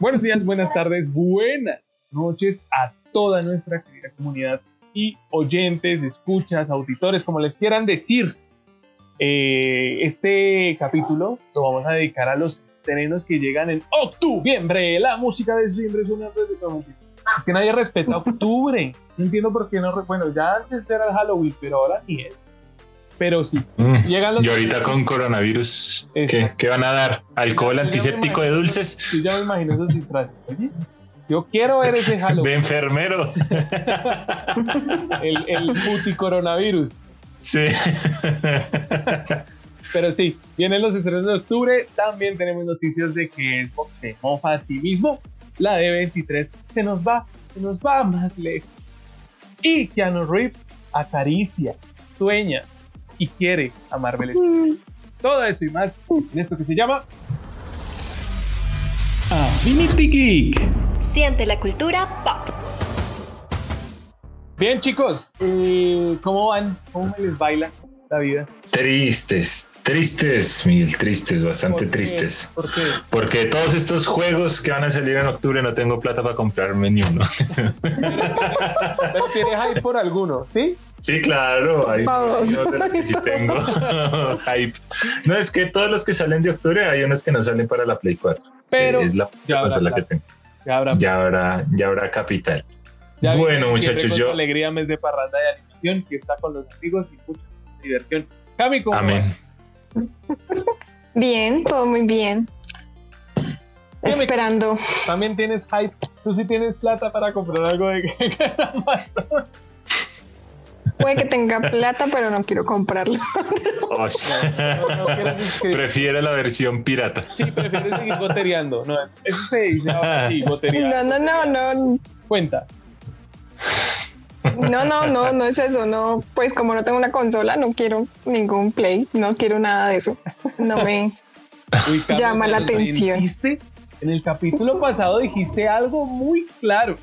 Buenos días, buenas tardes, buenas noches a toda nuestra querida comunidad y oyentes, escuchas, auditores, como les quieran decir. Eh, este capítulo lo vamos a dedicar a los estrenos que llegan en octubre. La música de siempre es una Es que nadie respeta octubre. No entiendo por qué no. Bueno, ya antes era Halloween, pero ahora ni es. Pero sí. Mm. Llegan los y ahorita con coronavirus, ¿qué, ¿qué, van a dar? ¿Alcohol antiséptico de dulces? Sí, ya me imagino esos disfraces. Oye, yo quiero ver ese Halloween. De enfermero. el, el puti coronavirus. Sí. Pero sí, vienen los estrenos de octubre. También tenemos noticias de que Xbox se mofa a sí mismo. La D23 se nos va, se nos va más lejos. Y Keanu Reeves acaricia, sueña y quiere a Marvel Studios. Todo eso y más en esto que se llama Affinity Geek. Siente la cultura pop. Bien, chicos, eh, ¿cómo van? ¿Cómo me les baila la vida? Tristes, tristes, Miguel, tristes, bastante tristes. ¿Por qué? Porque todos estos juegos que van a salir en octubre no tengo plata para comprarme ni uno. Pero tienes hype por alguno, ¿sí? Sí, claro, hay otros que sí tengo hype. No, es que todos los que salen de octubre hay unos que no salen para la Play 4. Pero es la consola que tengo. Ya habrá, ya habrá, ya habrá capital bueno, muchachos, yo. Alegría, mes de parranda de animación, que está con los amigos y mucha diversión. Cami, ¿cómo Amén. Bien, todo muy bien. Esperando. También tienes hype. Tú sí tienes plata para comprar algo de Puede que tenga plata, pero no quiero comprarlo. Prefiere la versión pirata. Sí, prefiere seguir gotereando. No, eso se dice así, No, no, no, no. Cuenta. No, no, no, no es eso. No, pues como no tengo una consola, no quiero ningún play, no quiero nada de eso. No me llama la atención. En el capítulo pasado dijiste algo muy claro.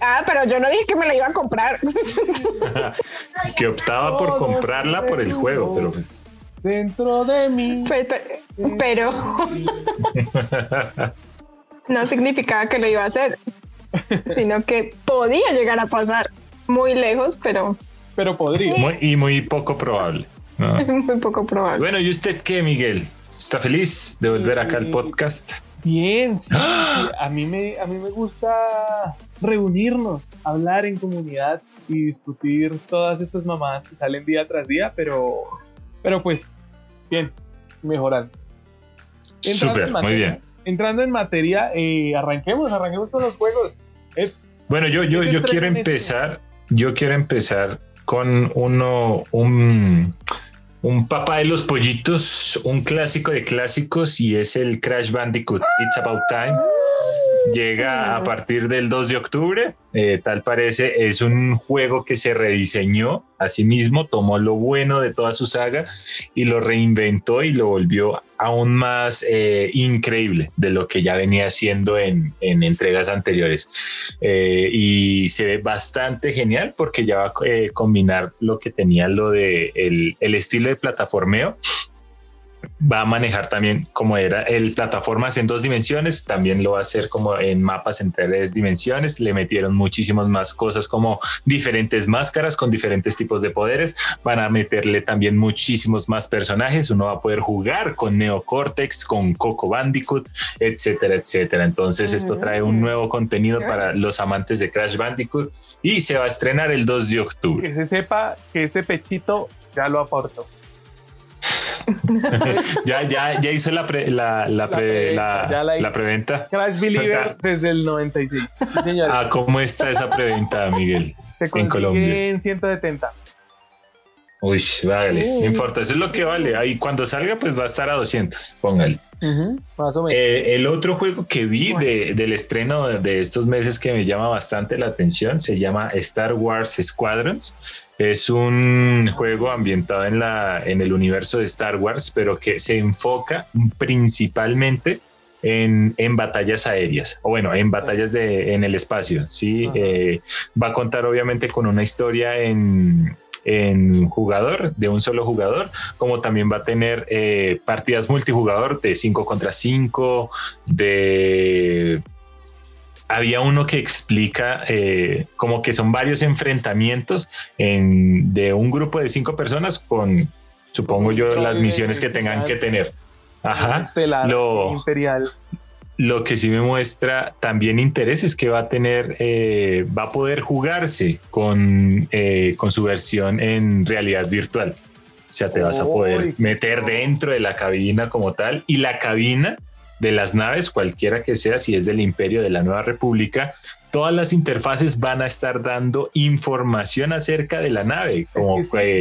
Ah, pero yo no dije que me la iba a comprar. que optaba por comprarla por el juego, pero pues. Dentro de mí. pero no significaba que lo iba a hacer. sino que podía llegar a pasar muy lejos, pero... Pero podría. y muy poco probable. muy poco probable. Bueno, ¿y usted qué, Miguel? ¿Está feliz de volver acá al podcast? Bien, sí, A, mí me, a mí me gusta reunirnos, hablar en comunidad y discutir todas estas mamadas que salen día tras día, pero, pero pues, bien, mejorando. Súper, muy bien entrando en materia, eh, arranquemos, arranquemos con los juegos. bueno, yo, yo, yo quiero empezar, yo quiero empezar con uno, un, un papá de los pollitos, un clásico de clásicos y es el Crash Bandicoot It's About Time. Llega a partir del 2 de octubre, eh, tal parece, es un juego que se rediseñó a sí mismo, tomó lo bueno de toda su saga y lo reinventó y lo volvió aún más eh, increíble de lo que ya venía haciendo en, entregas anteriores. Eh, y se ve bastante genial porque ya va a combinar lo que tenía lo de el, el estilo de plataformeo va a manejar también como era el plataformas en dos dimensiones, también lo va a hacer como en mapas en tres dimensiones, le metieron muchísimas más cosas como diferentes máscaras con diferentes tipos de poderes, van a meterle también muchísimos más personajes, uno va a poder jugar con Neocortex, con Coco Bandicoot, etcétera, etcétera. Entonces esto trae un nuevo contenido para los amantes de Crash Bandicoot y se va a estrenar el 2 de octubre. Que se sepa que este pechito ya lo aportó. ya, ya, ya hizo la, la, la, la, preventa. Crash Believer desde el 96. Sí, Ah, ¿cómo está esa preventa, Miguel? en Colombia. En 170. Uy, vale, no importa, eso es lo que vale. Ahí cuando salga, pues va a estar a 200, póngale. Eh, el otro juego que vi de, del estreno de estos meses que me llama bastante la atención se llama Star Wars Squadrons. Es un juego ambientado en, la, en el universo de Star Wars, pero que se enfoca principalmente en, en, batallas aéreas, o bueno, en batallas de, en el espacio, ¿sí? Eh, va a contar obviamente con una historia en, en jugador, de un solo jugador, como también va a tener eh, partidas multijugador de 5 contra 5, de había uno que explica eh, como que son varios enfrentamientos en, de un grupo de cinco personas con, supongo yo, las misiones que tengan que tener. Ajá. lo, imperial. Lo que sí me muestra también interés es que va a tener, eh, va a poder jugarse con, eh, con su versión en realidad virtual. O sea, te vas a poder meter dentro de la cabina como tal y la cabina de las naves, cualquiera que sea, si es del Imperio de la Nueva República, todas las interfaces van a estar dando información acerca de la nave, como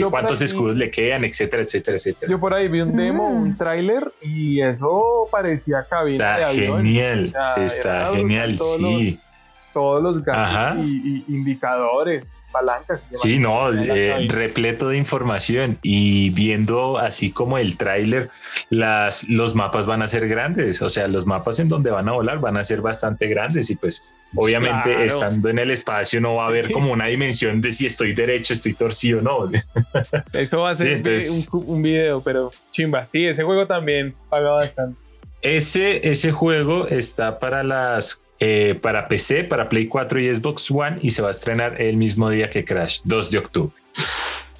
cuántos escudos le quedan, etcétera, etcétera, etcétera. Yo por ahí vi un demo, un mm. tráiler y eso parecía cabina está Genial, está genial, sí. todos los gadgets y indicadores palancas. Sí, no, eh, repleto de información y viendo así como el tráiler, las los mapas van a ser grandes, o sea, los mapas en donde van a volar van a ser bastante grandes y pues obviamente estando en el espacio no va a haber como una dimensión de si estoy derecho, estoy torcido, no. Eso va a ser un, un, video, pero chimba. Sí, ese juego también paga bastante. Ese, ese juego está para las eh, para PC, para Play 4 y Xbox One y se va a estrenar el mismo día que Crash, 2 de octubre.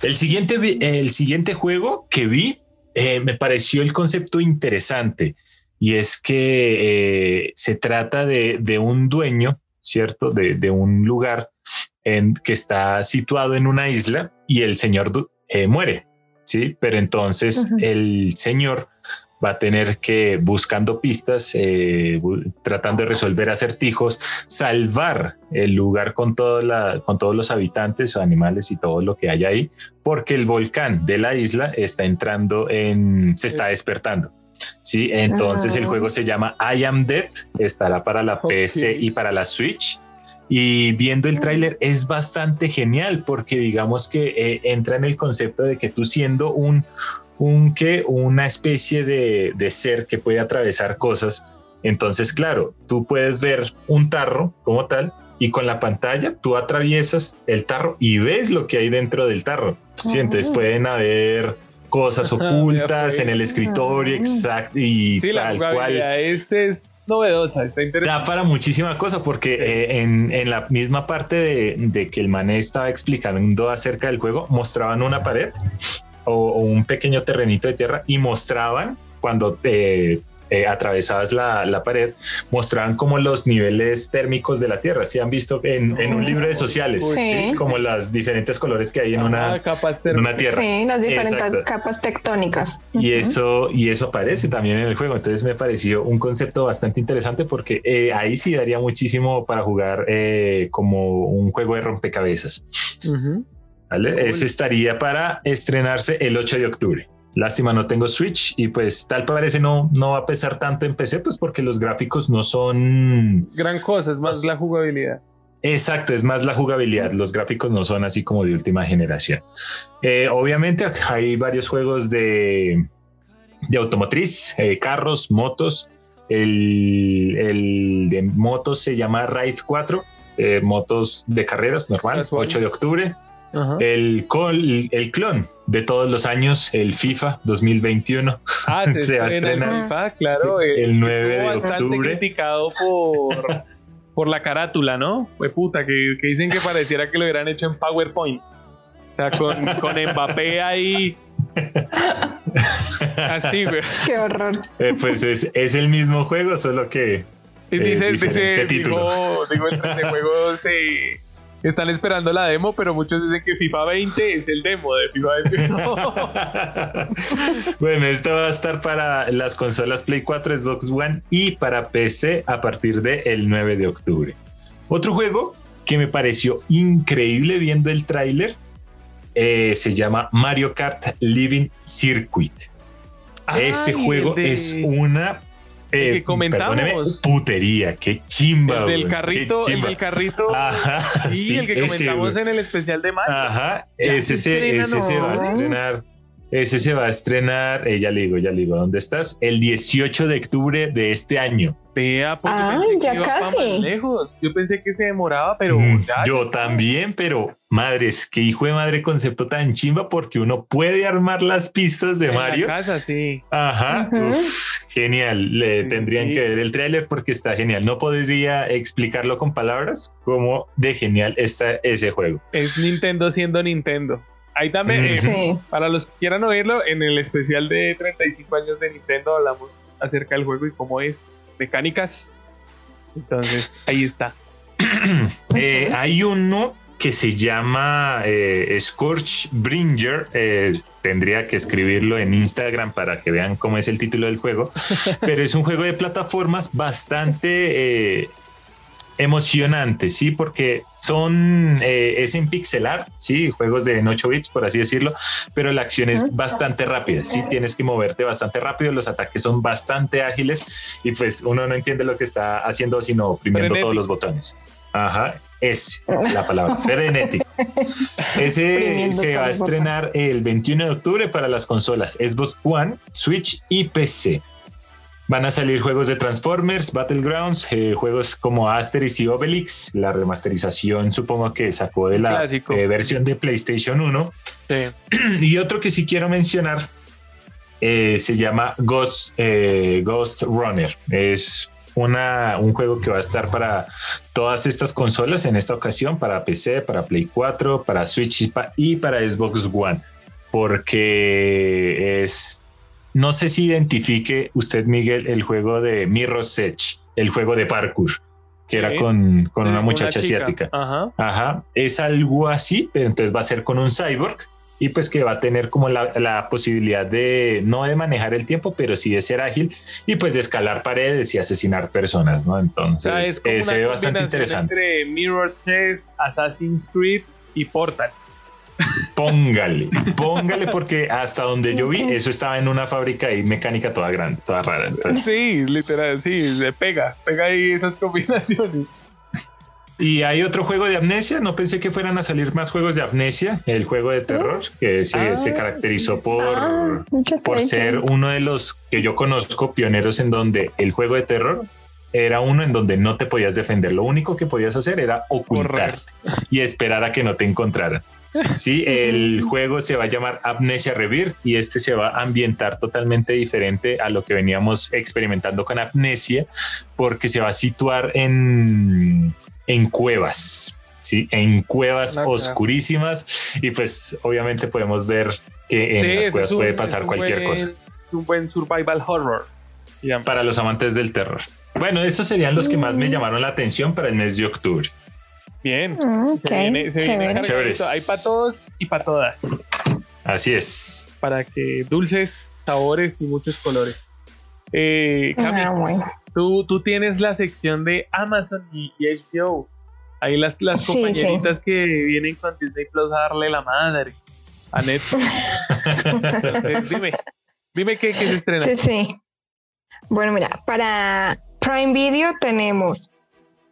El siguiente, el siguiente juego que vi eh, me pareció el concepto interesante y es que eh, se trata de, un dueño, ¿cierto? De, un lugar en, que está situado en una isla y el señor muere, ¿sí? Pero entonces el señor va a tener que, buscando pistas, eh, tratando de resolver acertijos, salvar el lugar con, la, con todos los habitantes, animales y todo lo que hay ahí, porque el volcán de la isla está entrando en, se está despertando. Sí, entonces el ah. juego se llama I Am Dead, estará para la PC y para la Switch. Y viendo el tráiler es bastante genial porque digamos que eh, entra en el concepto de que tú siendo un, un que una especie de, ser que puede atravesar cosas. Entonces, claro, tú puedes ver un tarro como tal y con la pantalla tú atraviesas el tarro y ves lo que hay dentro del tarro. Sí, entonces pueden haber cosas ocultas en el escritorio, exacto, y tal cual. Este es novedosa, está interesante. Da para muchísima cosa porque eh, en, la misma parte de, de, que el mané estaba explicando acerca del juego, mostraban una pared o, un pequeño terrenito de tierra y mostraban cuando te eh, atravesabas la, la, pared, mostraban como los niveles térmicos de la Tierra. Si han visto en, en un libro de sociales, sí. como las diferentes colores que hay en, una, una Tierra. Sí, las diferentes capas tectónicas. Y eso, y eso aparece también en el juego. Entonces me pareció un concepto bastante interesante porque eh, ahí sí daría muchísimo para jugar eh, como un juego de rompecabezas. Ese estaría para estrenarse el 8 de octubre. Lástima, no tengo Switch y pues tal parece no, no va a pesar tanto en PC, pues porque los gráficos no son... Gran cosa, es más la jugabilidad. Exacto, es más la jugabilidad. Los gráficos no son así como de última generación. Eh, obviamente hay varios juegos de, de automotriz, eh, carros, motos. El, el, de motos se llama Ride 4, eh, motos de carreras normal, 8 de octubre. El, el clon de todos los años, el FIFA 2021. Ah, se, va a estrenar. FIFA, claro. El, 9 de octubre. criticado por, por la carátula, ¿no? Fue puta, que, que, dicen que pareciera que lo hubieran hecho en PowerPoint. O sea, con, con Mbappé ahí. Así, güey. Qué horror. Eh, pues es, es, el mismo juego, solo que. Eh, dice, dice, título. Digo, digo, el juego se están esperando la demo, pero muchos dicen que FIFA 20 es el demo de FIFA 20. bueno, esto va a estar para las consolas Play 4, Xbox One y para PC a partir del 9 de octubre. Otro juego que me pareció increíble viendo el tráiler eh, se llama Mario Kart Living Circuit. Ese juego es una el que eh, comentamos. putería, qué chimba. El del carrito, el del carrito. Ajá, sí, el que comentamos en el especial de Mario. Ajá, ese, se, ese se va a estrenar. Ese se va a estrenar, eh, ya le digo, ya le digo, ¿dónde estás? El 18 de octubre de este año. Vea, porque ah, ya casi. lejos. Yo pensé que se demoraba, pero mm, yo también, pero madres, qué hijo de madre concepto tan chimba porque uno puede armar las pistas de Mario. casa, sí. Ajá. genial. Le tendrían que ver el tráiler porque está genial. No podría explicarlo con palabras como de genial está ese juego. Es Nintendo siendo Nintendo. Ahí también, eh, para los que quieran oírlo, en el especial de 35 años de Nintendo hablamos acerca del juego y cómo es, mecánicas. Entonces, ahí está. Eh, hay uno que se llama eh, Scorch Bringer. tendría que escribirlo en Instagram para que vean cómo es el título del juego. Pero es un juego de plataformas bastante emocionante, sí, porque son, eh, es en pixel art, sí, juegos de 8 bits, por así decirlo, pero la acción es bastante rápida, sí, tienes que moverte bastante rápido, los ataques son bastante ágiles y pues uno no entiende lo que está haciendo sino oprimiendo todos los botones. Ajá, es la palabra, frenético. Ese se va a estrenar el 21 de octubre para las consolas Xbox One, Switch y PC. Van a salir juegos de Transformers, Battlegrounds, eh, juegos como Asterix y Obelix, la remasterización supongo que sacó de la eh, versión de PlayStation 1. Y otro que sí quiero mencionar eh, se llama Ghost, Ghost Runner. Es una, un juego que va a estar para todas estas consolas en esta ocasión, para PC, para Play 4, para Switch y para Xbox One, porque es no sé si identifique usted, Miguel, el juego de Mirror's Edge, el juego de parkour, que era con, una muchacha asiática. Ajá. Ajá. Es algo así, pero entonces va a ser con un cyborg y pues que va a tener como la, posibilidad de no de manejar el tiempo, pero sí de ser ágil y pues de escalar paredes y asesinar personas, ¿no? Entonces, se ve bastante interesante. Entre Mirror's Edge, Assassin's Creed y Portal. Póngale, póngale porque hasta donde yo vi eso estaba en una fábrica y mecánica toda grande, toda rara. Sí, literal, sí, se pega, pega ahí esas combinaciones. Y hay otro juego de amnesia, no pensé que fueran a salir más juegos de amnesia, el juego de terror, que se, ah, caracterizó por, ah, por ser uno de los que yo conozco pioneros en donde el juego de terror era uno en donde no te podías defender, lo único que podías hacer era ocultarte y esperar a que no te encontraran. Sí, el juego se va a llamar Amnesia Rebirth y este se va a ambientar totalmente diferente a lo que veníamos experimentando con Amnesia, porque se va a situar en, en cuevas, sí, en cuevas ah, oscurísimas y pues obviamente podemos ver que en las cuevas puede pasar cualquier cosa. Un buen survival horror. Para los amantes del terror. Bueno, estos serían los que más me mm. llamaron la atención para el mes de octubre. Bien. Mm, Hay para todos y para todas. Así es. Para que dulces, sabores y muchos colores. Eh, ah, tú, tú tienes la sección de Amazon y, HBO. Ahí las, las compañeritas que vienen con Disney Plus a darle la madre a Netflix. dime, dime qué, qué se estrena. Sí, sí. Bueno, mira, para Prime Video tenemos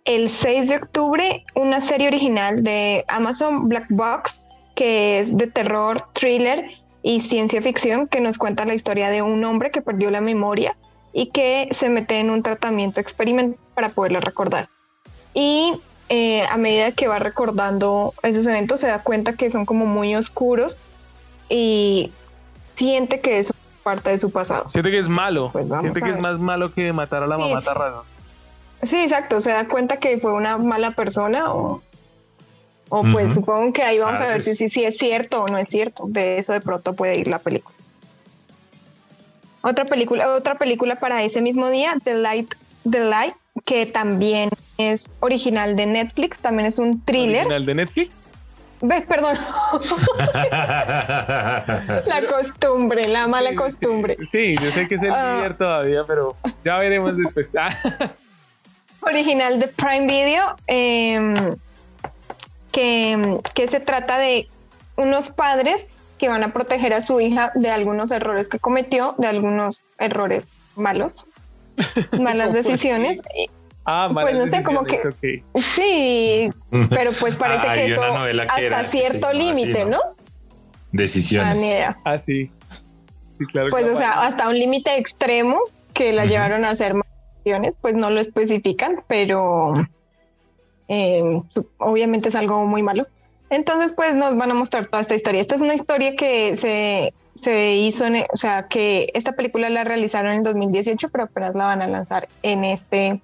el 6 de octubre una serie original de Amazon Black Box que es de terror, thriller y ciencia ficción que nos cuenta la historia de un hombre que perdió la memoria y que se mete en un tratamiento experimental para poderlo recordar. Y eh, a medida que va recordando esos eventos se da cuenta que son como muy oscuros y siente que es parte de su pasado. Siente que es malo. Pues siente que es más malo que matar a la mamá Tarrano. Sí, exacto. Se da cuenta que fue una mala persona o, o pues supongo que ahí vamos a ver si, si, es cierto o no es cierto. De eso de pronto puede ir la película. Otra película, otra película para ese mismo día, The Light, The Light, que también es original de Netflix, también es un thriller. ¿Original de Netflix? ¿Ves? Perdón. la costumbre, la mala costumbre. Sí, yo sé que es el uh, todavía, pero ya veremos después. original de Prime Video, em, que, que se trata de unos padres que van a proteger a su hija de algunos errores que cometió, de algunos errores malos, malas decisiones. Ah, pues no sé, como que sí, pero pues parece que eso hasta cierto límite, ¿no? Decisiones. Ah, sí. pues, o sea, hasta un límite extremo que la llevaron a hacer pues no lo especifican, pero eh, obviamente es algo muy malo. Entonces, pues nos van a mostrar toda esta historia. Esta es una historia que se, se hizo, en, o sea, que esta película la realizaron en 2018, pero apenas la van a lanzar en este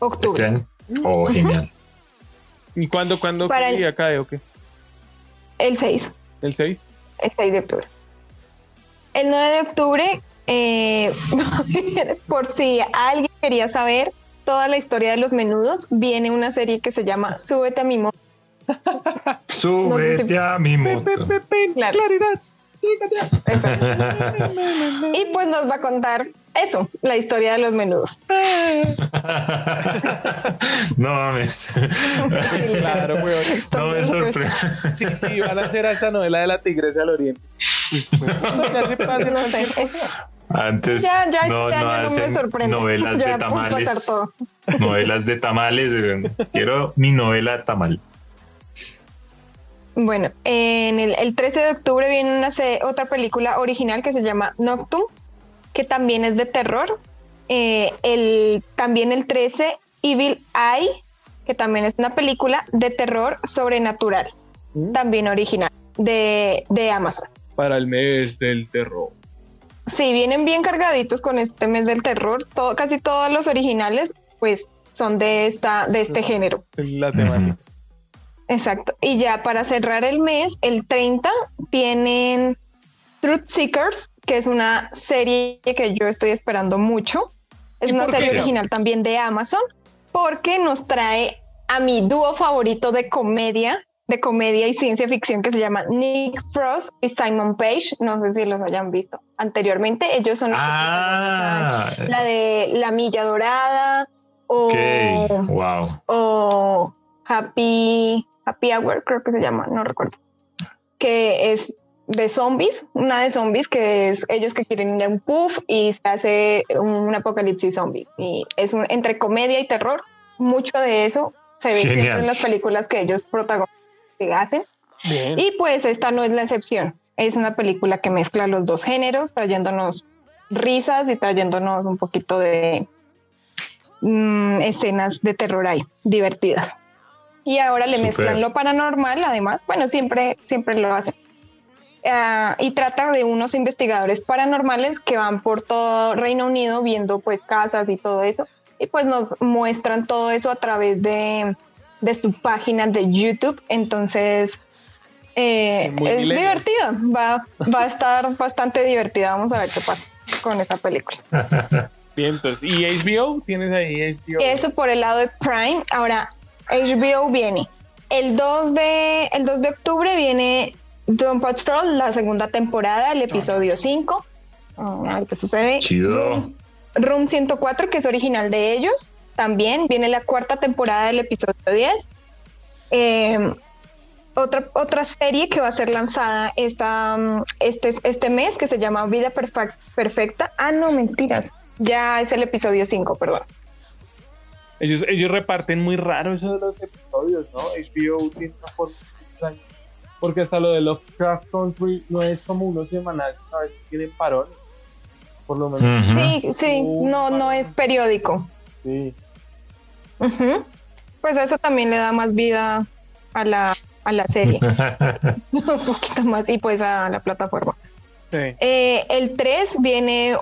octubre. Este Oh, genial. ¿Y cuándo, cuándo Para el, acá o qué? El 6. ¿El 6? El 6 de octubre. El 9 de octubre, eh, por si alguien quería saber toda la historia de los menudos, viene una serie que se llama Súbete a mi moto. Súbete a mi moto. Claridad. y pues nos va a contar eso, la historia de los menudos. no mames. claro, weón. No me sorprende. Sí, sí, van a hacer esta novela de la tigresa del oriente. ya se pasa, no sé. Antes ya, ya no, este no año hacen no me sorprende. novelas ya de tamales. Novelas de tamales. Quiero mi novela tamal. Bueno, en el, el 13 de octubre viene una otra película original que se llama Noctum, que también es de terror. Eh, el, también el 13, Evil Eye, que también es una película de terror sobrenatural, mm. también original, de, de Amazon. Para el mes del terror. Sí, vienen bien cargaditos con este mes del terror. Todo, casi todos los originales, pues, son de esta, de este género. La temática. Exacto. Y ya para cerrar el mes, el 30, tienen Truth Seekers, que es una serie que yo estoy esperando mucho. Es una serie original también de Amazon, porque nos trae a mi dúo favorito de comedia, de comedia y ciencia ficción que se llama Nick Frost y Simon Page. No sé si los hayan visto anteriormente. Ellos son los ah. que la de La Milla Dorada o, wow. o Happy Happy Hour, creo que se llama, no recuerdo, que es de zombies, una de zombies que es ellos que quieren ir a un puff y se hace un apocalipsis zombie. Y es un, entre comedia y terror, mucho de eso se ve en las películas que ellos protagonizan hacen. Y pues esta no es la excepción. Es una película que mezcla los dos géneros, trayéndonos risas y trayéndonos un poquito de mm, escenas de terror ahí, divertidas y ahora le mezclan lo paranormal, además, bueno, siempre, siempre lo hacen. Ah, y trata de unos investigadores paranormales que van por todo Reino Unido viendo pues casas y todo eso. Y pues nos muestran todo eso a través de, de su página de YouTube. Entonces, eh, es divertida, va, va a estar bastante divertida. Vamos a ver qué pasa con esa película. Bien, entonces, ¿y HBO? ¿Tienes ahí HBO? Eso por el lado de Prime. Ahora, HBO viene. El 2 de, el 2 de octubre viene Doom Patrol, la segunda temporada, el episodio 5. A ver qué sucede. Room, 104, que es original de ellos. También viene la cuarta temporada del episodio 10. Em, otra, otra serie que va a ser lanzada esta, este, este mes, que se llama Vida Perfecta. Ah, no, mentiras. Ya es el episodio 5, perdón. Ellos, ellos reparten muy raro eso de los episodios, ¿no? HBO tiene una forma porque hasta lo de Lovecraft Country no es como uno semanal, a veces tienen parones, por lo menos. Sí, sí, no, no es periódico. Sí. Pues eso también le da más vida a la, a la serie. un poquito más y pues a la plataforma. Sí. Eh, el 3 viene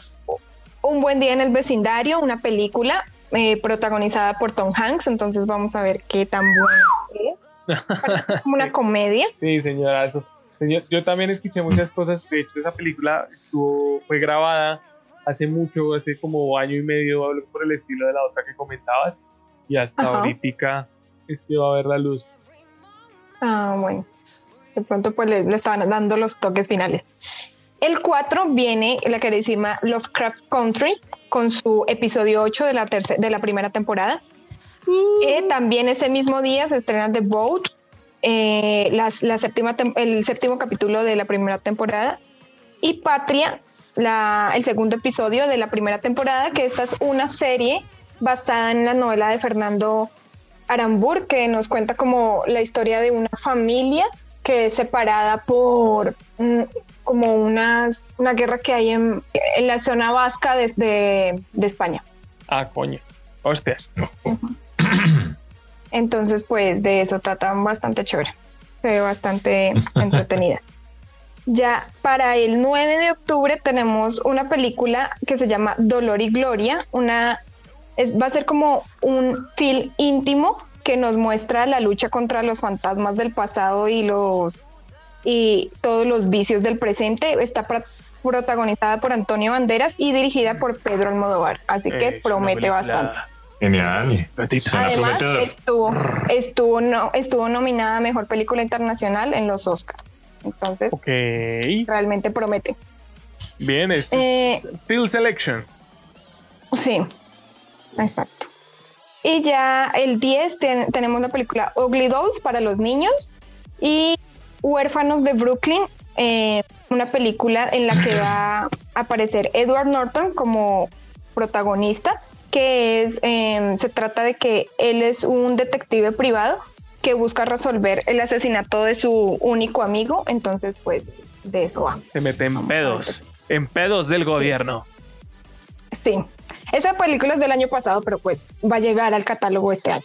Un buen día en el vecindario, una película eh, protagonizada por Tom Hanks, entonces vamos a ver qué tan buena es. Como una comedia. Sí, señora, eso. Señor, yo también escuché muchas cosas. De hecho, esa película estuvo, fue grabada hace mucho, hace como año y medio, por el estilo de la otra que comentabas. Y hasta ahorita es que va a ver la luz. Ah, bueno. De pronto, pues le, le estaban dando los toques finales. El 4 viene la queridísima Lovecraft Country, con su episodio 8 de la, de la primera temporada. Mm. Eh, también ese mismo día se estrena The Boat, eh, la, séptima el séptimo capítulo de la primera temporada. Y Patria, la, el segundo episodio de la primera temporada, que esta es una serie basada en la novela de Fernando Arambur, que nos cuenta como la historia de una familia que es separada por, mm, como unas, una guerra que hay en, la zona vasca de, de, España. Ah, coño. Hostia. Entonces, pues de eso tratan bastante chévere. Se ve bastante entretenida. Ya para el 9 de octubre tenemos una película que se llama Dolor y Gloria. Una es, va a ser como un film íntimo que nos muestra la lucha contra los fantasmas del pasado y los y todos los vicios del presente. Está protagonizada por Antonio Banderas y dirigida por Pedro Almodóvar, así que promete bastante. Genial. Además, estuvo, estuvo, no, estuvo nominada a Mejor Película Internacional en los Oscars. Entonces, realmente promete. Bien, es eh, Field Selection. Sí, exacto. Y ya el 10 tenemos la película Ugly Dolls para los niños y Huérfanos de Brooklyn, eh, una película en la que va a aparecer Edward Norton como protagonista, que es, em, se trata de que él es un detective privado que busca resolver el asesinato de su único amigo, entonces pues de eso va. Se mete en pedos, en pedos del gobierno. Sí. Esa película es del año pasado, pero pues va a llegar al catálogo este año.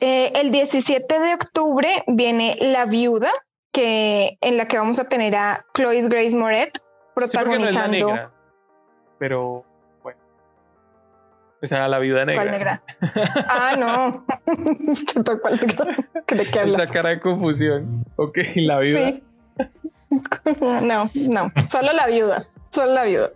Eh, el 17 de octubre viene La Viuda, que en la que vamos a tener a Chloe Grace Moret protagonizando. pero bueno. Esa era la viuda negra. ¿Cuál negra? ah, no. ¿Cuál ¿De qué hablas? Esa cara de confusión. Ok, la viuda. Sí. no, no. Solo la viuda. Solo la viuda.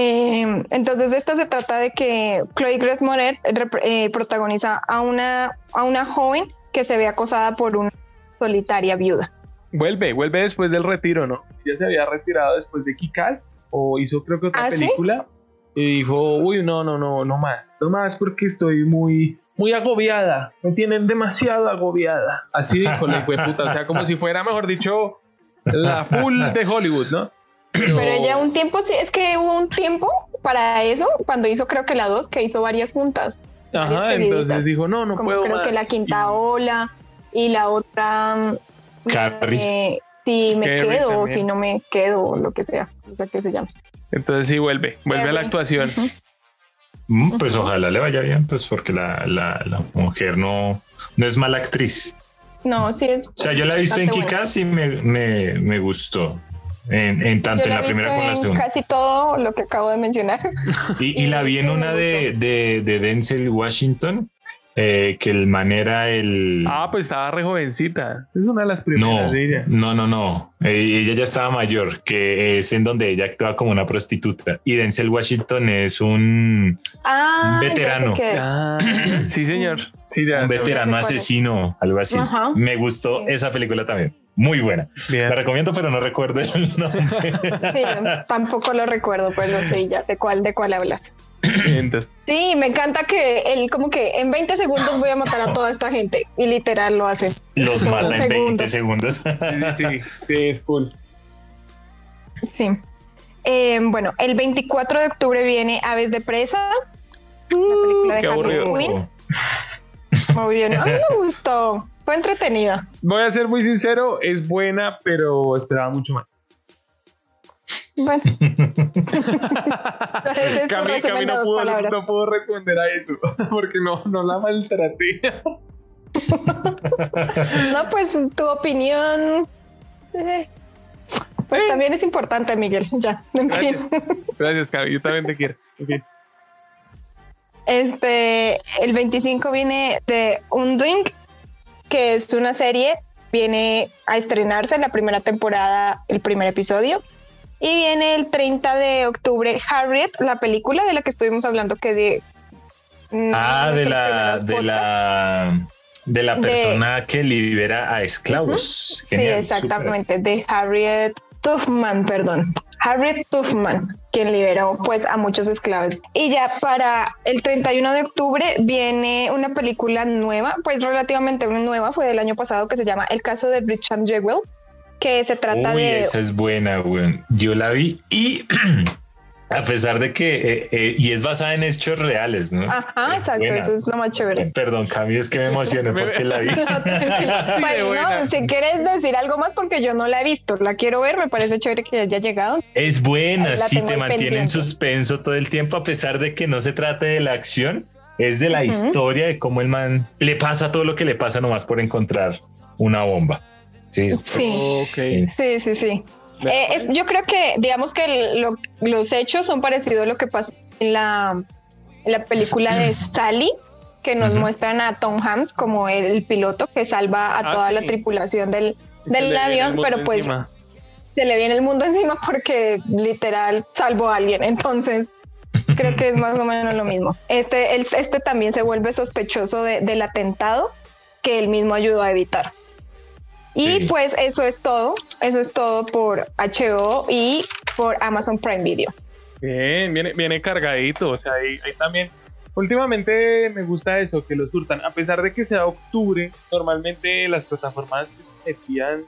Eh, entonces, esta se trata de que Chloe Grace Moret eh, protagoniza a una, a una joven que se ve acosada por una solitaria viuda. Vuelve, vuelve después del retiro, ¿no? Ya se había retirado después de Kikas o hizo creo que otra ¿Ah, película y dijo, uy, no, no, no, no más, no más porque estoy muy, muy agobiada, me tienen demasiado agobiada. Así dijo la puta, o sea, como si fuera, mejor dicho, la full de Hollywood, ¿no? Pero, ya un tiempo, sí, es que hubo un tiempo para eso, cuando hizo creo que la dos, que hizo varias juntas. Ajá, entonces dijo, no, no Como puedo creo que la quinta ola y la otra... Mm, Carrie. Eh, si me quedo o si no me quedo, lo que sea, o sea, que se llama. Entonces sí vuelve, vuelve a la actuación. Mm, pues ojalá le vaya bien, pues porque la, la, mujer no, no es mala actriz. No, sí es. O sea, yo la he visto en Kikas y me, me, me gustó en, tanto en la primera como en la segunda. Casi todo lo que acabo de mencionar. Y, la vi en una de, de, Denzel Washington, eh, que el manera el. Ah, pues estaba re jovencita. Es una de las primeras no, de ella. No, no, no. Eh, ella ya estaba mayor, que es en donde ella actúa como una prostituta. Y Denzel Washington es un, ah, veterano. Ah, sí, señor. Sí, un veterano asesino, algo así. Me gustó esa película también muy buena. La recomiendo, pero no recuerdo el nombre. Sí, tampoco lo recuerdo, pero sí, ya sé cuál de cuál hablas. Sí, me encanta que él como que en 20 segundos voy a matar a toda esta gente y literal lo hace. Los mata en 20 segundos. Sí, sí, es cool. Sí. Eh, bueno, el 24 de octubre viene Aves de Presa, la película de Harley Quinn. Muy bien, a mí me gustó. Fue entretenida. Voy a ser muy sincero, es buena, pero esperaba mucho más. Bueno. Cami, no, puedo, responder a eso, porque no, no la maltraté. no, pues tu opinión. Eh, pues eh. también es importante, Miguel. Ya, Gracias, Gracias Cami, yo también te quiero. Este, el 25 viene de Undoing, que es una serie, viene a estrenarse en la primera temporada, el primer episodio. Y viene el 30 de octubre Harriet, la película de la que estuvimos hablando que de... Mm, ah, de la, de la, de la persona que libera a esclavos. sí, exactamente, de Harriet Tubman, perdón. Harriet Tubman, quien liberó pues a muchos esclavos. Y ya para el 31 de octubre viene una película nueva, pues relativamente nueva, fue del año pasado, que se llama El caso de Richard Jewell, que se trata Uy, de... Esa es buena, güey. Yo la vi y A pesar de que, eh, eh, y es basada en hechos reales, ¿no? Ajá, exacto, eso es lo más chévere. Perdón, Cami, es que me emocioné porque la vi. bueno, si quieres decir algo más, porque yo no la he visto, la quiero ver, me parece chévere que haya llegado. Es buena, sí, te mantiene en suspenso todo el tiempo, a pesar de que no se trate de la acción, es de la historia de cómo el man le pasa todo lo que le pasa nomás por encontrar una bomba. Sí, sí, sí, sí, sí. Eh, yo creo que, digamos que los hechos son parecidos a lo que pasó en la, la película de Sally, que nos muestran a Tom Hanks como el, piloto que salva a ah, toda la tripulación del, del avión, pero pues se le viene el mundo encima porque literal salvó a alguien. Entonces, creo que es más o menos lo mismo. Este, este también se vuelve sospechoso del atentado que él mismo ayudó a evitar. Y pues eso es todo, eso es todo por HBO y por Amazon Prime Video. Bien, viene, viene cargadito, o sea, ahí, también Últimamente me gusta eso, que lo surtan. A pesar de que sea octubre, normalmente las plataformas metían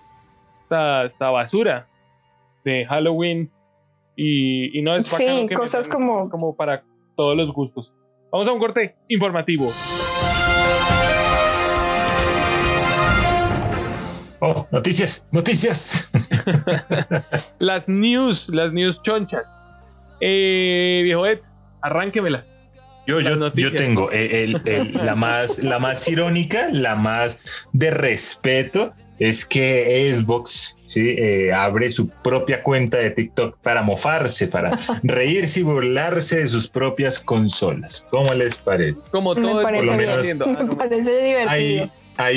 esta, esta, basura de Halloween y, no es Sí, cosas como... como para todos los gustos. Vamos a un corte informativo. Oh, noticias, noticias. las news, las news chonchas. Eh, viejo Ed, arránquemelas. Yo, yo, yo tengo eh, la, más, la más irónica, la más de respeto, es que Xbox ¿sí? Eh, abre su propia cuenta de TikTok para mofarse, para reírse y burlarse de sus propias consolas. ¿Cómo les parece? Como todo me parece, me parece divertido. Hay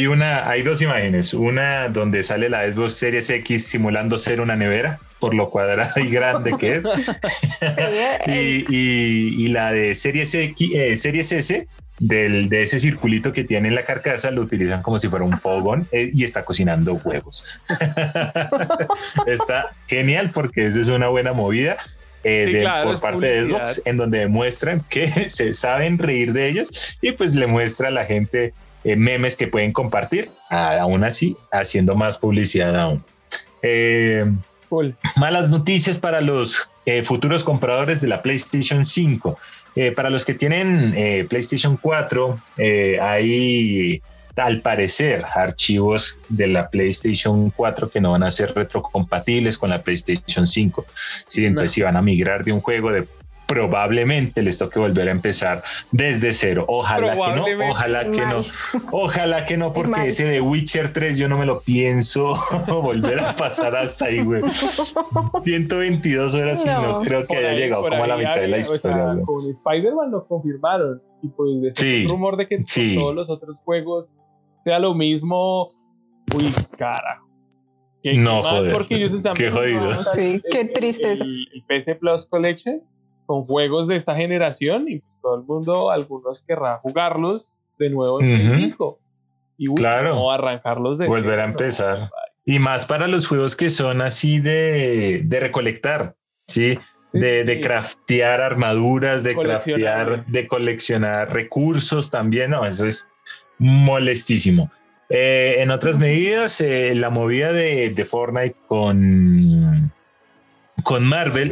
una, hay dos imágenes. Una donde sale la Xbox Series X simulando ser una nevera, por lo cuadrada y grande que es. y, la de Series X, eh, Series S, del, de ese circulito que tiene en la carcasa, lo utilizan como si fuera un fogón eh, y está cocinando huevos. está genial porque esa es una buena movida. Eh, por parte de Xbox, en donde demuestran que se saben reír de ellos y pues le muestra a la gente eh, memes que pueden compartir, aún así haciendo más publicidad aún. Eh, malas noticias para los eh, futuros compradores de la PlayStation 5. para los que tienen PlayStation 4, hay al parecer archivos de la PlayStation 4 que no van a ser retrocompatibles con la PlayStation 5. Sí, entonces si van a migrar de un juego de probablemente les toque volver a empezar desde cero. Ojalá que no, ojalá que no, ojalá que no, porque ese de Witcher 3 yo no me lo pienso volver a pasar hasta ahí, güey. 122 horas y no creo que haya llegado como a la mitad de la historia. con Spider-Man lo confirmaron y pues sí, rumor de que todos los otros juegos sea lo mismo. Uy, carajo. No, joder. Porque ellos están qué jodido. Sí, qué tristeza. El, el PC Plus Collection con juegos de esta generación y pues, todo el mundo, algunos querrá jugarlos de nuevo en 5. Y claro, no arrancarlos de volver a empezar. y más para los juegos que son así de, de recolectar, ¿sí? De, de, craftear armaduras, de craftear, de coleccionar recursos también, no, eso es molestísimo. Eh, en otras medidas, eh, la movida de, de Fortnite con con Marvel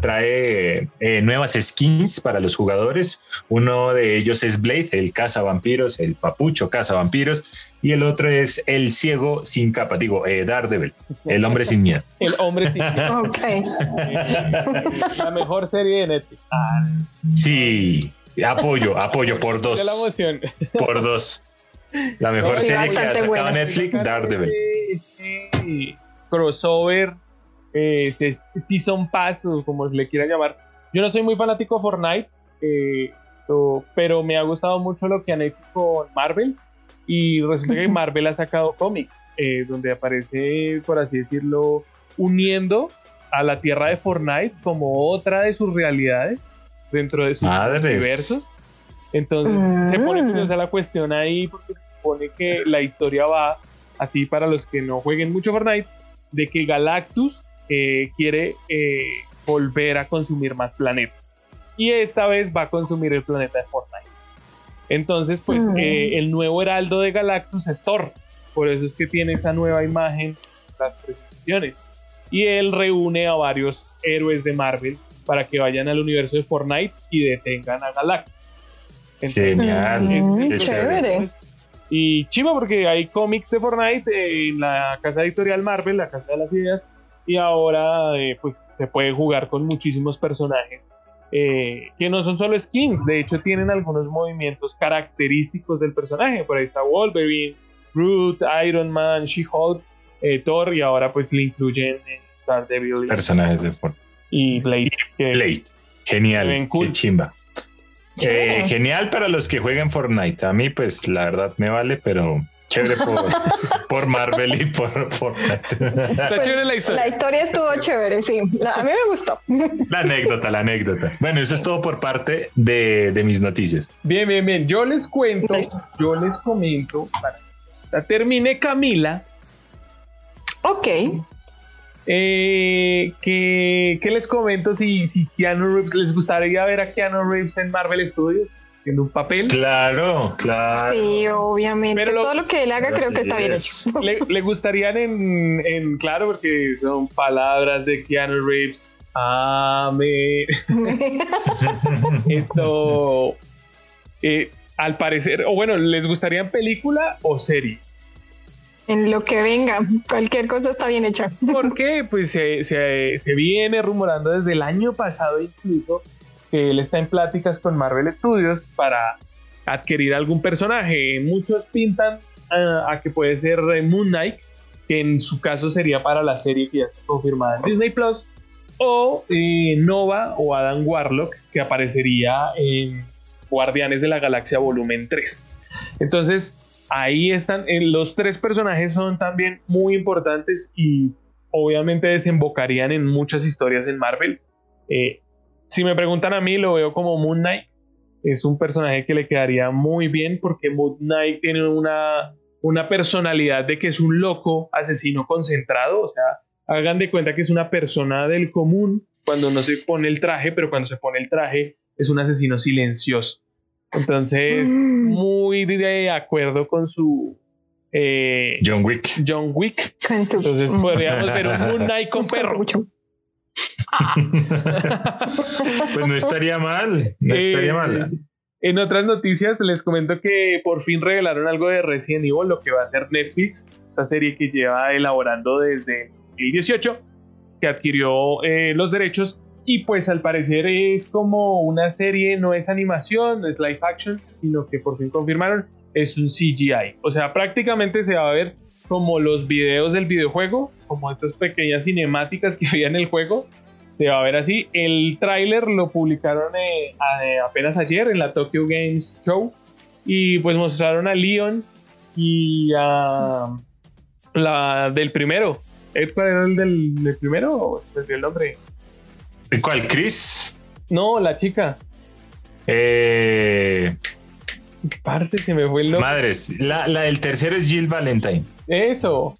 trae eh, nuevas skins para los jugadores. Uno de ellos es Blade, el caza vampiros, el papucho caza vampiros, y el otro es el ciego sin capa, digo, eh, Daredevil, el hombre sin miedo. El hombre sin miedo. ok. la mejor serie de Netflix. Sí, apoyo, apoyo por dos. Por dos. La mejor serie que ha sacado Netflix, Daredevil. Este crossover eh, si son pasos, como se le quiera llamar. Yo no soy muy fanático de Fortnite, eh, pero me ha gustado mucho lo que han hecho con Marvel. Y resulta que Marvel ha sacado cómics, eh, donde aparece, por así decirlo, uniendo a la tierra de Fortnite como otra de sus realidades dentro de sus universos. Entonces se pone curiosa la cuestión ahí porque se supone que la historia va así para los que no jueguen mucho Fortnite, de que Galactus eh, quiere eh, volver a consumir más planetas. Y esta vez va a consumir el planeta de Fortnite. Entonces, pues eh, el nuevo heraldo de Galactus es Thor. Por eso es que tiene esa nueva imagen, las presentaciones. Y él reúne a varios héroes de Marvel para que vayan al universo de Fortnite y detengan a Galactus. Genial, mm, chévere. Y chiva porque hay cómics de Fortnite en la casa editorial Marvel, la casa de las ideas, y ahora eh, pues se puede jugar con muchísimos personajes eh, que no son solo skins, de hecho tienen algunos movimientos característicos del personaje. Por ahí está Wolverine, Groot, Iron Man, She-Hulk, eh, Thor y ahora pues le incluyen Daredevil. Personajes de Fortnite. Y Blade. Blade. Genial. Qué chimba. Eh, genial para los que jueguen Fortnite. A mí, pues, la verdad me vale, pero chévere por, Marvel y por. Está pues, chévere la historia. La historia estuvo chévere, sí. a mí me gustó. La anécdota, la anécdota. Bueno, eso es todo por parte de, mis noticias. Bien, bien, bien. Yo les cuento, yo les comento, para que termine Camila. Ok. Eh, ¿qué, les comento si, si Keanu Reeves les gustaría ver a Keanu Reeves en Marvel Studios? Un papel. Claro, claro. Sí, obviamente. Todo lo que él haga creo que está bien hecho. Le, gustarían en, en, claro, porque son palabras de Keanu Reeves. Amén. Esto, eh, al parecer, o bueno, ¿les gustaría en película o serie? En lo que venga, cualquier cosa está bien hecha. ¿Por qué? Pues se, se, se viene rumorando desde el año pasado incluso que él está en pláticas con Marvel Studios para adquirir algún personaje. Muchos pintan ah, a que puede ser Moon Knight, que en su caso sería para la serie que ya está confirmada en Disney Plus, o eh, Nova o Adam Warlock, que aparecería en Guardianes de la Galaxia Volumen 3. Entonces, ahí están, eh, los tres personajes son también muy importantes y obviamente desembocarían en muchas historias en Marvel. Eh, si me preguntan a mí, lo veo como Moon Knight. Es un personaje que le quedaría muy bien porque Moon Knight tiene una, una personalidad de que es un loco asesino concentrado. O sea, hagan de cuenta que es una persona del común cuando no se pone el traje, pero cuando se pone el traje es un asesino silencioso. Entonces, muy de acuerdo con su, eh, John Wick. John Wick. Entonces podríamos ver un Moon Knight con perro. pues no estaría mal, no estaría eh, mal. En otras noticias les comento que por fin revelaron algo de Resident Evil, lo que va a ser Netflix, esta serie que lleva elaborando desde 2018, que adquirió eh, los derechos y pues al parecer es como una serie, no es animación, no es live action, sino que por fin confirmaron es un CGI. O sea, prácticamente se va a ver como los videos del videojuego, como estas pequeñas cinemáticas que había en el juego, se va a ver así. El tráiler lo publicaron eh, apenas ayer en la Tokyo Games Show y pues mostraron a Leon y a la del primero. ¿Cuál era el del, primero? el nombre. ¿Cuál? ¿Chris? No, la chica. Eh... Parte se me fue el nombre. Madres, la, del tercero es Jill Valentine. Eso.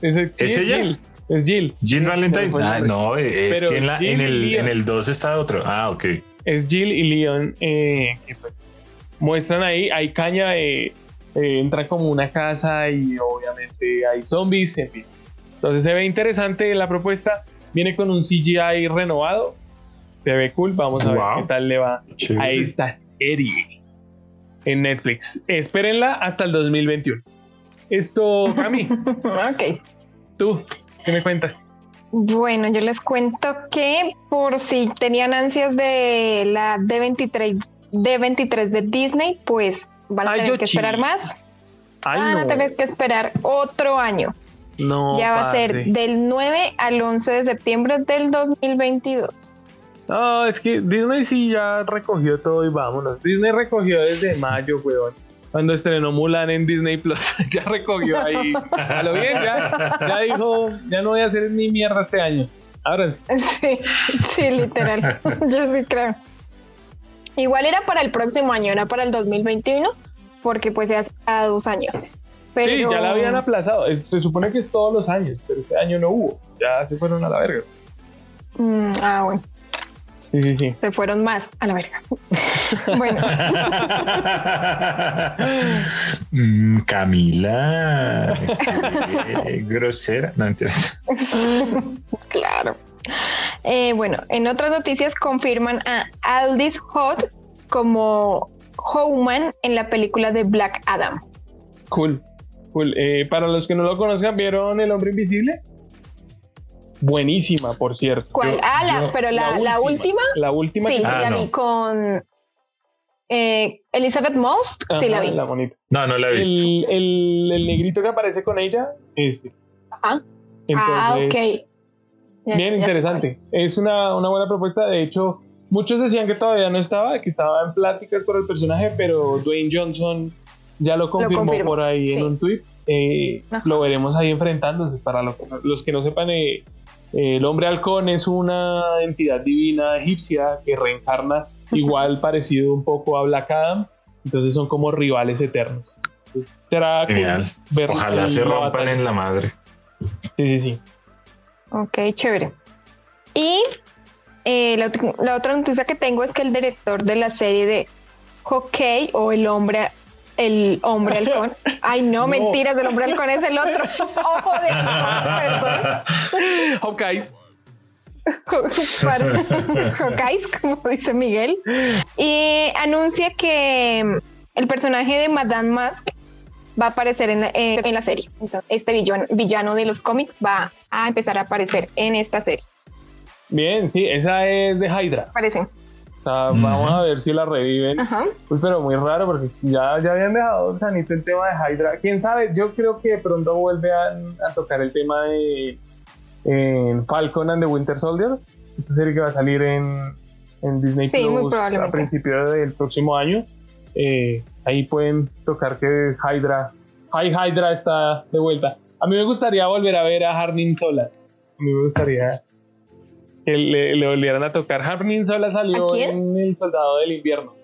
¿Es, ella? Es Jill. Jill Valentine. Ah, no, es que en, el, en el 2 está otro. Ah, ok. Es Jill y Leon eh, que pues muestran ahí, hay caña, eh, eh, entra como una casa y obviamente hay zombies, en fin. Entonces se ve interesante la propuesta. Viene con un CGI renovado. Se ve cool. Vamos a ver qué tal le va a esta serie en Netflix. Espérenla hasta el 2021. Esto, Cami. ok. Tú, ¿Qué me cuentas? Bueno, yo les cuento que por si tenían ansias de la D23, D23 de Disney, pues van a tener que esperar más. van a tener que esperar otro año. No. Ya va a ser del 9 al 11 de septiembre del 2022. No, es que Disney sí ya recogió todo y vámonos. Disney recogió desde mayo, weón cuando estrenó Mulan en Disney Plus, ya recogió ahí. A lo bien, ya, ya dijo, ya no voy a hacer ni mierda este año. Ábranse. Sí, sí, literal. Yo sí creo. Igual era para el próximo año, era para el 2021, porque pues ya hace dos años. Sí, ya la habían aplazado. Se supone que es todos los años, pero este año no hubo. Ya se fueron a la verga. Mm, ah, bueno. Sí, sí, sí. Se fueron más a la verga. bueno. Mm, Camila. grosera. No entiendo. claro. Eh, bueno, en otras noticias confirman a Aldis Hot como Homan en la película de Black Adam. Cool, cool. Eh, para los que no lo conozcan, ¿vieron El Hombre Invisible? Buenísima, por cierto. ¿Cuál? ah, pero la, última, la, última. Sí, sí, la vi con eh, Elizabeth Most. sí, la vi. La bonita. No, no la he visto. El, el, negrito que aparece con ella es. Ajá. ah, ok. bien interesante. Es una, una buena propuesta. De hecho, Muchos decían que todavía no estaba, que estaba en pláticas por el personaje, pero Dwayne Johnson ya lo confirmó, por ahí en un tweet. Eh, lo veremos ahí enfrentándose. Para los que no sepan, eh, eh, el hombre halcón es una entidad divina egipcia que reencarna igual parecido un poco a Black Adam. Entonces son como rivales eternos. será Genial. Ojalá se rompan en la madre. Sí, sí, sí. Ok, chévere. Y eh, la, otra noticia que tengo es que el director de la serie de Hockey o el hombre el hombre halcón. Ay, no, mentiras, el hombre halcón es el otro. Ojo de perdón. Hawkeye. Hawkeye, como dice Miguel. Y anuncia que el personaje de Madame Mask va a aparecer en la, en la serie. este villano, villano de los cómics va a empezar a aparecer en esta serie. Bien, sí, esa es de Hydra. Vamos a ver si la reviven. Ajá. pero muy raro porque ya, ya habían dejado sanito el tema de Hydra. Quién sabe, yo creo que de pronto vuelve a, tocar el tema de Falcon and the Winter Soldier. Esta serie que va a salir en, Disney Plus a principios del próximo año. Eh, ahí pueden tocar que Hydra, High Hydra está de vuelta. A mí me gustaría volver a ver a Harnin Sola. A mí me gustaría que le, le volvieran a tocar. Harnin Sola salió en El Soldado del Invierno.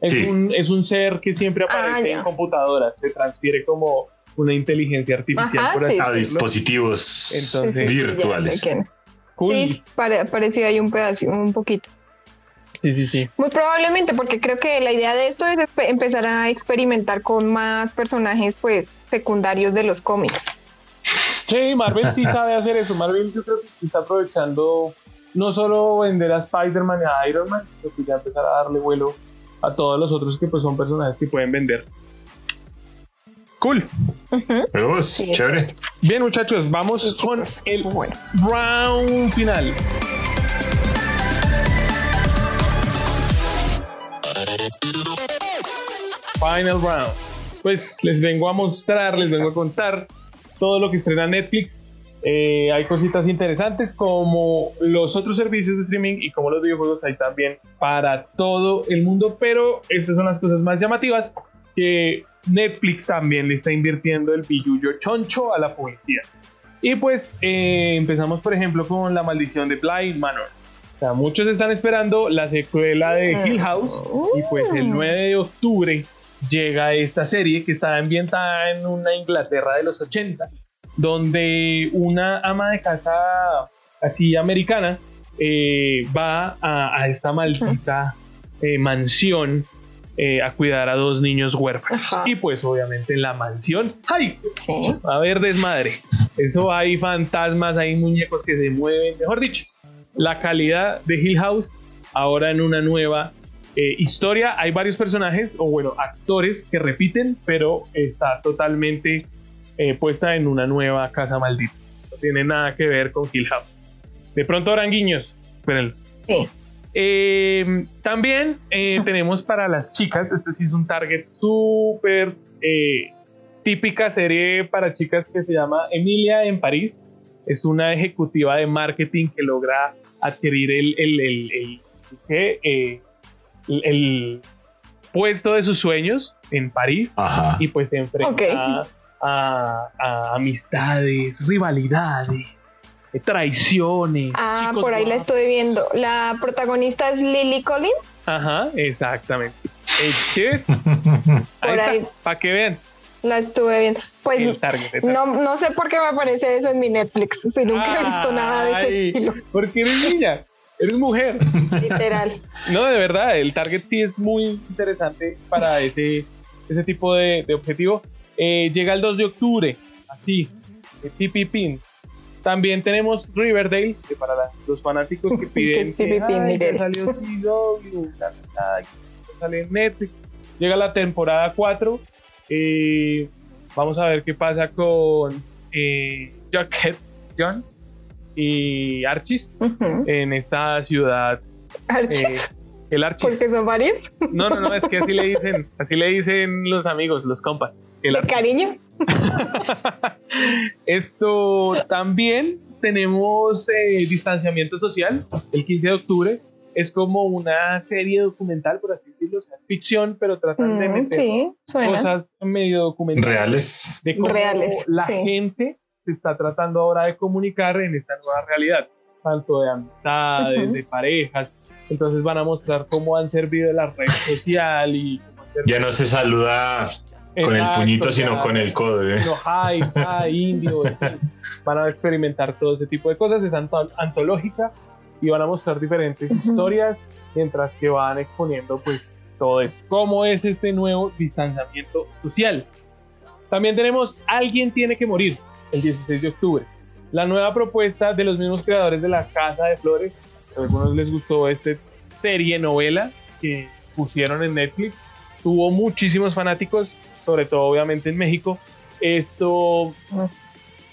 Es, un, es un ser que siempre ah, aparece en computadoras, se transfiere como una inteligencia artificial a dispositivos virtuales. Sí, parecido ahí un pedazo, un poquito. Sí, sí, sí. Muy probablemente, porque creo que la idea de esto es empezar a experimentar con más personajes, pues, secundarios de los cómics. Sí, Marvel sí sabe hacer eso. Marvel yo creo que está aprovechando no solo vender a Spider-Man y a Iron Man, sino que ya empezar a darle vuelo a todos los otros que pues son personajes que pueden vender. Cool. chévere. Bien, muchachos, vamos con el round final. Final round. Pues les vengo a mostrar, les vengo a contar todo lo que estrena Netflix eh, hay cositas interesantes como los otros servicios de streaming y como los videojuegos hay también para todo el mundo, pero estas son las cosas más llamativas que Netflix también le está invirtiendo el billuyo choncho a la publicidad. Y pues eh, empezamos por ejemplo con La maldición de Blind Manor. O sea, muchos están esperando la secuela de Hill House y pues el 9 de octubre llega esta serie que está ambientada en una Inglaterra de los 80 donde una ama de casa así americana eh, va a, esta maldita eh, mansión eh, a cuidar a dos niños huérfanos. Y pues obviamente en la mansión, ¡ay! Va a haber desmadre. Eso hay fantasmas, hay muñecos que se mueven, mejor dicho. La calidad de Hill House ahora en una nueva historia. Hay varios personajes, o bueno, actores que repiten, pero está totalmente eh, puesta en una nueva casa maldita. No tiene nada que ver con Hill House. De pronto habrán guiños, espérenlo. Sí. Eh, también eh, tenemos para las chicas, este sí es un target súper típica serie para chicas que se llama Emilia en París. Es una ejecutiva de marketing que logra adquirir el, el, el, el puesto de sus sueños en París y pues se enfrenta a, amistades, rivalidades, eh, traiciones. Ah, por ahí la estoy viendo. La protagonista es Lily Collins. Ajá, exactamente. Eh, para que vean. La estuve viendo. Pues no, no sé por qué me aparece eso en mi Netflix, si nunca he visto nada de ese estilo. Porque eres niña, eres mujer. Literal. No, de verdad, el target sí es muy interesante para ese, ese tipo de, de objetivo. Eh, llega el 2 de octubre, así, pipipin. También tenemos Riverdale, que para los fanáticos que piden que, que salió sale en Netflix. Llega la temporada 4. Eh, vamos a ver qué pasa con eh, Jones y Archis en esta ciudad. ¿Archis? Eh, el Archis. ¿Porque son varios? No, no, no, es que así le dicen, así le dicen los amigos, los compas. El cariño? Esto también tenemos eh, distanciamiento social el 15 de octubre. Es como una serie documental, por así decirlo, es ficción, pero tratan de mm, meter cosas medio documentales. Reales. De cómo Reales, la gente se está tratando ahora de comunicar en esta nueva realidad, tanto de amistades, de parejas. Entonces van a mostrar cómo han servido la red social y... Ya no se saluda con el puñito, sino con el codo. ¿eh? No, hi, hi, indio. van a experimentar todo ese tipo de cosas. Es antológica y van a mostrar diferentes historias mientras que van exponiendo pues todo eso. ¿Cómo es este nuevo distanciamiento social? También tenemos Alguien tiene que morir el 16 de octubre. La nueva propuesta de los mismos creadores de La Casa de Flores. A algunos les gustó esta serie novela que pusieron en Netflix. Tuvo muchísimos fanáticos sobre todo obviamente en México. Esto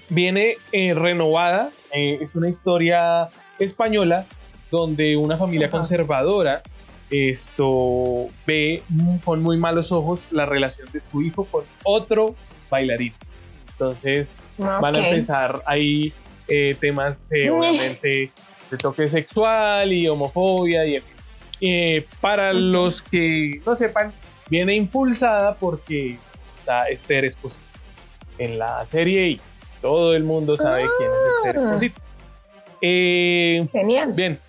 viene eh, renovada, eh, es una historia española donde una familia conservadora esto ve con muy malos ojos la relación de su hijo con otro bailarín. Entonces van a empezar ahí eh, temas obviamente de toque sexual y homofobia y para los que no sepan viene impulsada porque está Esther Esposito en la serie y todo el mundo sabe quién es Esther ah. Esposito. Eh, Genial. Bien.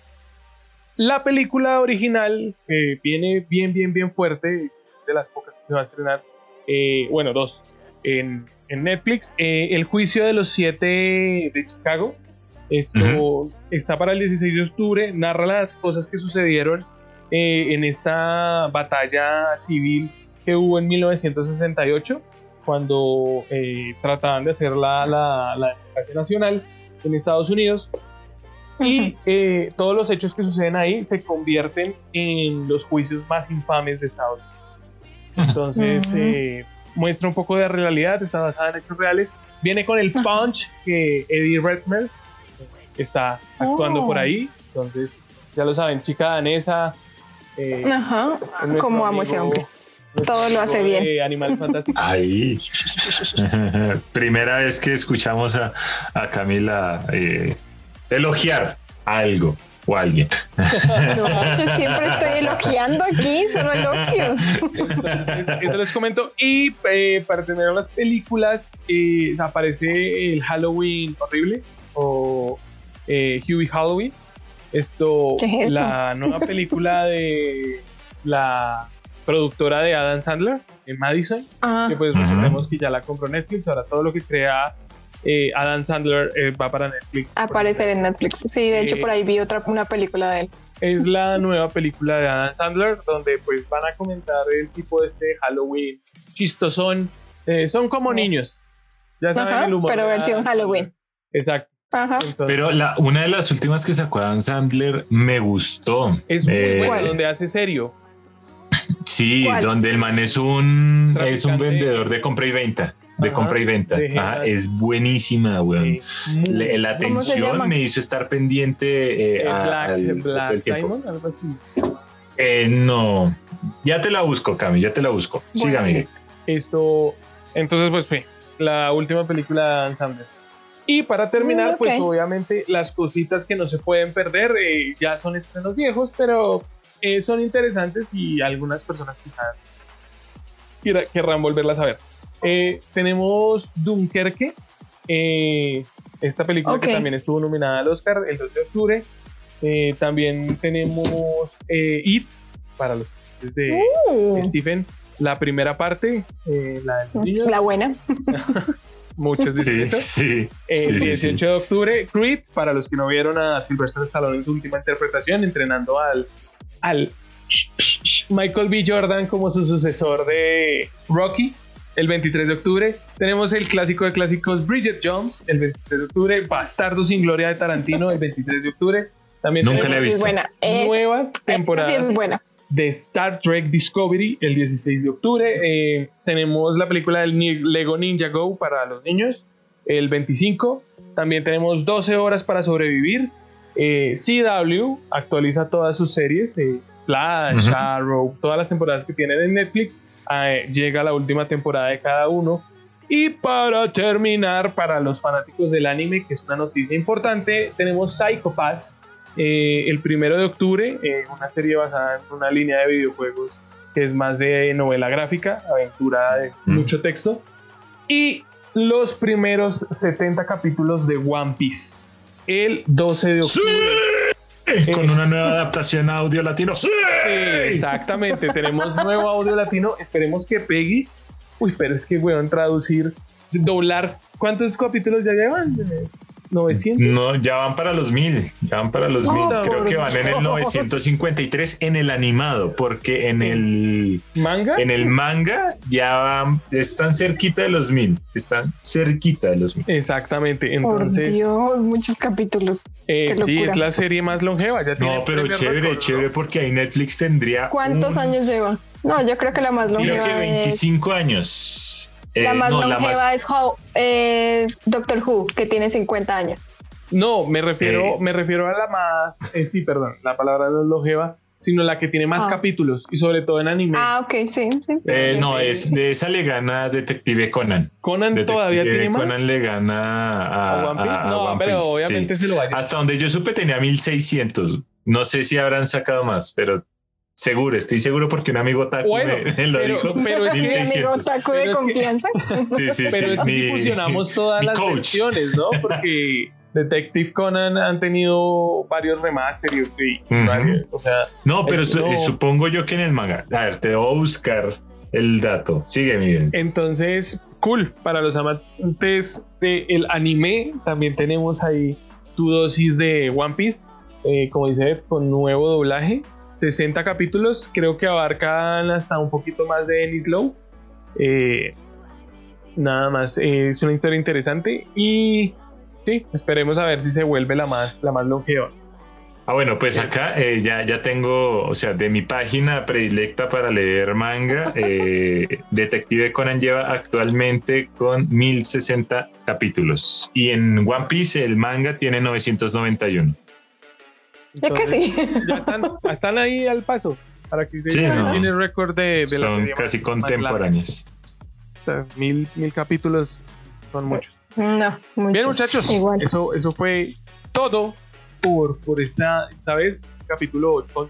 La película original viene bien, bien, bien fuerte, de las pocas que se va a estrenar, eh, bueno, dos, en, Netflix. Eh, el juicio de los siete de Chicago. Esto está para el 16 de octubre, narra las cosas que sucedieron eh, en esta batalla civil que hubo en 1968, cuando eh, trataban de hacer la, la, democracia nacional en Estados Unidos. Y eh, todos los hechos que suceden ahí se convierten en los juicios más infames de Estados Unidos. Entonces, muestra un poco de realidad, está basada en hechos reales. Viene con el punch que Eddie Redmayne está actuando por oh. ahí. Entonces, ya lo saben, chica danesa, eh, Ajá, como amo ese hombre. Todo lo hace bien. Animales Fantásticos. Ahí. Primera vez que escuchamos a, Camila eh, elogiar algo o alguien. yo siempre estoy elogiando aquí, solo elogios. eso les comento. Y eh, para terminar las películas, aparece el Halloween horrible o Huey Halloween. Esto, la nueva película de la productora de Adam Sandler, en Madison, ah. que pues uh que ya la compró Netflix, ahora todo lo que crea eh, Adam Sandler eh, va para Netflix. Aparecer en Netflix, sí, de hecho por ahí vi otra una película de él. Es la nueva película de Adam Sandler, donde pues van a comentar el tipo de este Halloween chistosón, eh, son como niños, ya saben el humor. Pero versión Halloween. Exacto. Pero la, una de las últimas que sacó Adam Sandler me gustó. Es muy eh, donde hace serio. Sí, donde el man es un, es un vendedor de compra y venta. De compra y venta. es buenísima, güey. la atención me hizo estar pendiente eh, Black, Diamond, algo así. Eh, no, ya te la busco, Cami, ya te la busco. Sígame. Esto, entonces, pues fue la última película de Adam Sandler. Y para terminar, pues obviamente las cositas que no se pueden perder eh, ya son estrenos viejos, pero eh, son interesantes y algunas personas quizás querrán volverlas a ver. Eh, tenemos Dunkerque, esta película que también estuvo nominada al Oscar el 2 de octubre. también tenemos It, para los de uh. Stephen, la primera parte, la La buena. muchos sí, El 18 de octubre, Creed, para los que no vieron a Sylvester Stallone en su última interpretación, entrenando al, al Michael B. Jordan como su sucesor de Rocky. el 23 de octubre. Tenemos el clásico de clásicos Bridget Jones, el 23 de octubre. Bastardo sin Gloria de Tarantino, el 23 de octubre. También Nunca la he visto. nuevas temporadas de Star Trek Discovery, el 16 de octubre. Eh, tenemos la película del Lego Ninja Go para los niños, el 25. También tenemos 12 horas para sobrevivir. Eh, CW actualiza todas sus series. Eh, Flash, Arrow, todas las temporadas que tienen en Netflix. Eh, llega la última temporada de cada uno. Y para terminar, para los fanáticos del anime, que es una noticia importante, tenemos Psycho Pass, eh, el primero de octubre, eh, una serie basada en una línea de videojuegos que es más de novela gráfica, aventura de mucho texto. Y los primeros 70 capítulos de One Piece, el 12 de octubre. Con una nueva adaptación a audio latino. ¡Sí! exactamente. Tenemos nuevo audio latino. Esperemos que pegue. Uy, pero es que, weón, traducir, doblar. ¿Cuántos capítulos ya llevan? 900. No, ya van para los 1000. Ya van para los 1000. Creo que van en el 953 en el animado, porque en el manga. En el manga ya van, están cerquita de los 1000. Están cerquita de los 1000. Exactamente. Entonces. Por Dios, muchos capítulos. Eh, sí, es la serie más longeva. Ya no, pero chévere, chévere, porque ahí Netflix tendría. ¿Cuántos años lleva? No, yo creo que la más longeva. Creo que 25 años. La eh, más longeva Es, Doctor Who, que tiene 50 años. No, me refiero, eh. me refiero a la más, eh, sí, perdón, la palabra no es longeva, sino la que tiene más ah. capítulos y sobre todo en anime. Ah, ok, sí, sí. no, es de esa le gana Detective Conan. Conan todavía tiene más. Conan le gana a, One Piece. no, pero obviamente se lo vaya. Hasta donde yo supe tenía 1600. No sé si habrán sacado más, pero Seguro, estoy seguro porque un amigo taco me, lo dijo. Pero es mi amigo taco de confianza. sí, sí, pero es que fusionamos todas las versiones, ¿no? Porque Detective Conan han tenido varios remasters y, o sea, No, pero supongo yo que en el manga. A ver, te voy a buscar el dato. Sigue, Miguel. Entonces, cool. Para los amantes del anime, también tenemos ahí tu dosis de One Piece. Eh, como dice, con nuevo doblaje 60 capítulos, creo que abarcan hasta un poquito más de Ennis Low. Eh, nada más, es una historia interesante y sí, esperemos a ver si se vuelve la más, la más longeva. Ah, bueno, pues acá eh, ya, ya tengo, o sea, de mi página predilecta para leer manga, eh, Detective Conan lleva actualmente con 1060 capítulos y en One Piece el manga tiene 991 ya que sí. Ya están, ahí al paso para que sí, tiene récord de, de son casi contemporáneos. mil, mil capítulos son muchos. No, muchos. Bien, muchachos, eso, eso fue todo por, por esta, esta vez. Capítulo 8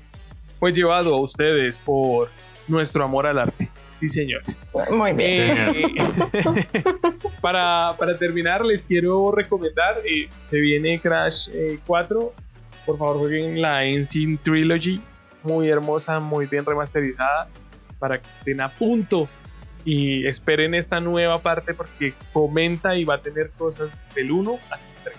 fue llevado a ustedes por nuestro amor al arte. Sí, señores. Muy bien. Eh, para, para, terminar, les quiero recomendar, eh, se viene Crash 4 eh, por favor jueguen la Ensign Trilogy, muy hermosa, muy bien remasterizada, para que estén a punto y esperen esta nueva parte porque comenta y va a tener cosas del 1 hasta el 3.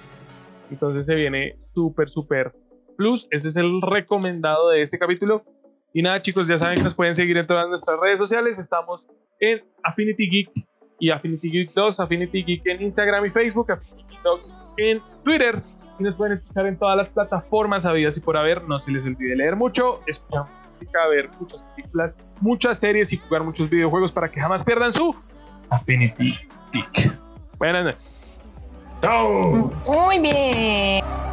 Entonces se viene súper, súper plus. Este es el recomendado de este capítulo. Y nada, chicos, ya saben que nos pueden seguir en todas nuestras redes sociales. Estamos en Affinity Geek y Affinity Geek 2, Affinity Geek en Instagram y Facebook, Affinity Geek 2 en Twitter y nos pueden escuchar en todas las plataformas habidas y por haber. No se les olvide leer mucho, escuchar música, ver muchas películas, muchas series y jugar muchos videojuegos para que jamás pierdan su Affinity Geek. Buenas noches. Chao. Muy bien.